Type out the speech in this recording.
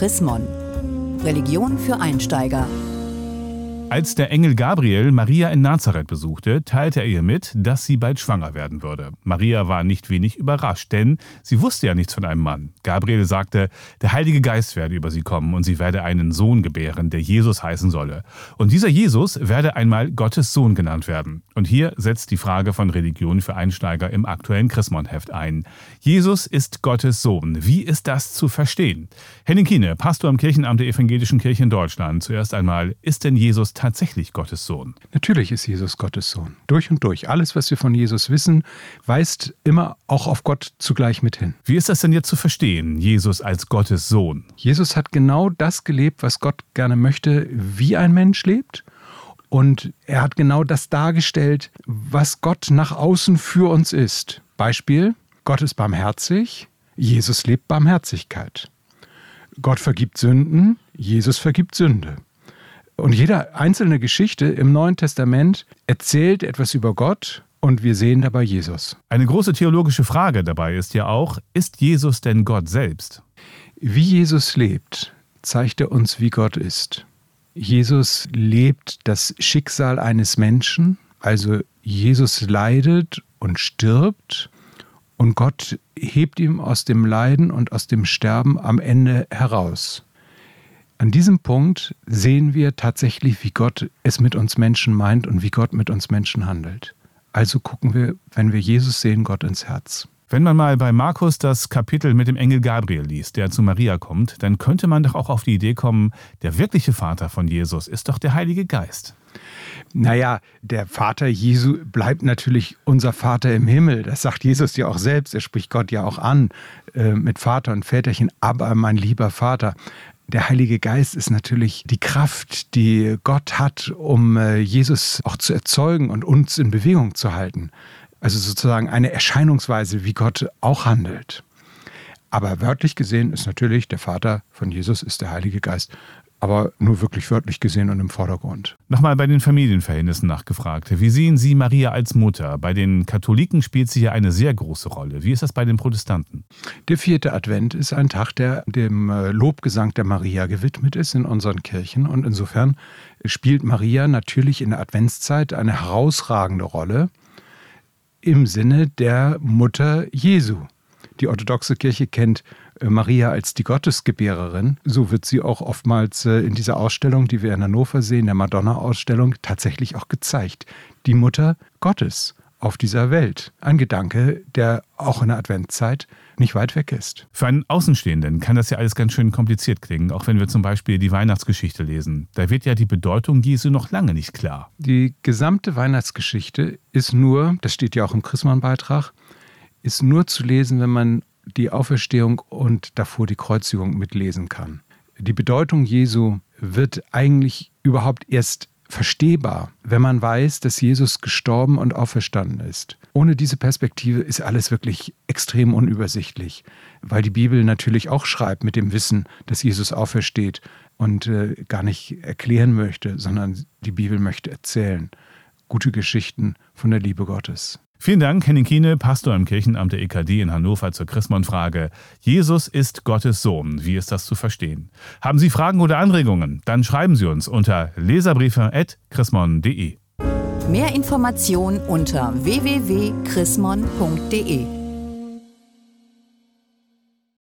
Chrismon. Religion für Einsteiger. Als der Engel Gabriel Maria in Nazareth besuchte, teilte er ihr mit, dass sie bald schwanger werden würde. Maria war nicht wenig überrascht, denn sie wusste ja nichts von einem Mann. Gabriel sagte, der Heilige Geist werde über sie kommen und sie werde einen Sohn gebären, der Jesus heißen solle. Und dieser Jesus werde einmal Gottes Sohn genannt werden. Und hier setzt die Frage von Religion für Einsteiger im aktuellen Chrismon-Heft ein. Jesus ist Gottes Sohn. Wie ist das zu verstehen? Henning Kiene, Pastor am Kirchenamt der Evangelischen Kirche in Deutschland. Zuerst einmal, ist denn Jesus tatsächlich Gottes Sohn? Natürlich ist Jesus Gottes Sohn. Durch und durch. Alles, was wir von Jesus wissen, weist immer auch auf Gott zugleich mit hin. Wie ist das denn jetzt zu verstehen, Jesus als Gottes Sohn? Jesus hat genau das gelebt, was Gott gerne möchte, wie ein Mensch lebt. Und er hat genau das dargestellt, was Gott nach außen für uns ist. Beispiel, Gott ist barmherzig, Jesus lebt Barmherzigkeit. Gott vergibt Sünden, Jesus vergibt Sünde. Und jede einzelne Geschichte im Neuen Testament erzählt etwas über Gott und wir sehen dabei Jesus. Eine große theologische Frage dabei ist ja auch, ist Jesus denn Gott selbst? Wie Jesus lebt, zeigt er uns, wie Gott ist. Jesus lebt das Schicksal eines Menschen, also Jesus leidet und stirbt und Gott hebt ihm aus dem Leiden und aus dem Sterben am Ende heraus. An diesem Punkt sehen wir tatsächlich, wie Gott es mit uns Menschen meint und wie Gott mit uns Menschen handelt. Also gucken wir, wenn wir Jesus sehen, Gott ins Herz. Wenn man mal bei Markus das Kapitel mit dem Engel Gabriel liest, der zu Maria kommt, dann könnte man doch auch auf die Idee kommen, der wirkliche Vater von Jesus ist doch der Heilige Geist. Naja, der Vater Jesu bleibt natürlich unser Vater im Himmel. Das sagt Jesus ja auch selbst. Er spricht Gott ja auch an äh, mit Vater und Väterchen. Aber mein lieber Vater, der Heilige Geist ist natürlich die Kraft, die Gott hat, um äh, Jesus auch zu erzeugen und uns in Bewegung zu halten. Also sozusagen eine Erscheinungsweise, wie Gott auch handelt. Aber wörtlich gesehen ist natürlich der Vater von Jesus ist der Heilige Geist aber nur wirklich wörtlich gesehen und im Vordergrund. Nochmal bei den Familienverhältnissen nachgefragt. Wie sehen Sie Maria als Mutter? Bei den Katholiken spielt sie ja eine sehr große Rolle. Wie ist das bei den Protestanten? Der vierte Advent ist ein Tag, der dem äh, Lobgesang der Maria gewidmet ist in unseren Kirchen. Und insofern spielt Maria natürlich in der Adventszeit eine herausragende Rolle im Sinne der Mutter Jesu. Die orthodoxe Kirche kennt äh, Maria als die Gottesgebärerin. So wird sie auch oftmals äh, in dieser Ausstellung, die wir in Hannover sehen, der Madonna-Ausstellung, tatsächlich auch gezeigt. Die Mutter Gottes auf dieser Welt. Ein Gedanke, der auch in der Adventzeit nicht weit weg ist. Für einen Außenstehenden kann das ja alles ganz schön kompliziert klingen, auch wenn wir zum Beispiel die Weihnachtsgeschichte lesen. Da wird ja die Bedeutung Jesu noch lange nicht klar. Die gesamte Weihnachtsgeschichte ist nur, das steht ja auch im Christmann-Beitrag, ist nur zu lesen, wenn man die Auferstehung und davor die Kreuzigung mitlesen kann. Die Bedeutung Jesu wird eigentlich überhaupt erst verstehbar, wenn man weiß, dass Jesus gestorben und auferstanden ist. Ohne diese Perspektive ist alles wirklich extrem unübersichtlich, weil die Bibel natürlich auch schreibt mit dem Wissen, dass Jesus aufersteht und äh, gar nicht erklären möchte, sondern die Bibel möchte erzählen. Gute Geschichten von der Liebe Gottes. Vielen Dank, Henning Kiene, Pastor im Kirchenamt der EKD in Hannover zur Chrismon-Frage. Jesus ist Gottes Sohn. Wie ist das zu verstehen? Haben Sie Fragen oder Anregungen? Dann schreiben Sie uns unter leserbriefe.chrismon.de. Mehr Informationen unter www.chrismon.de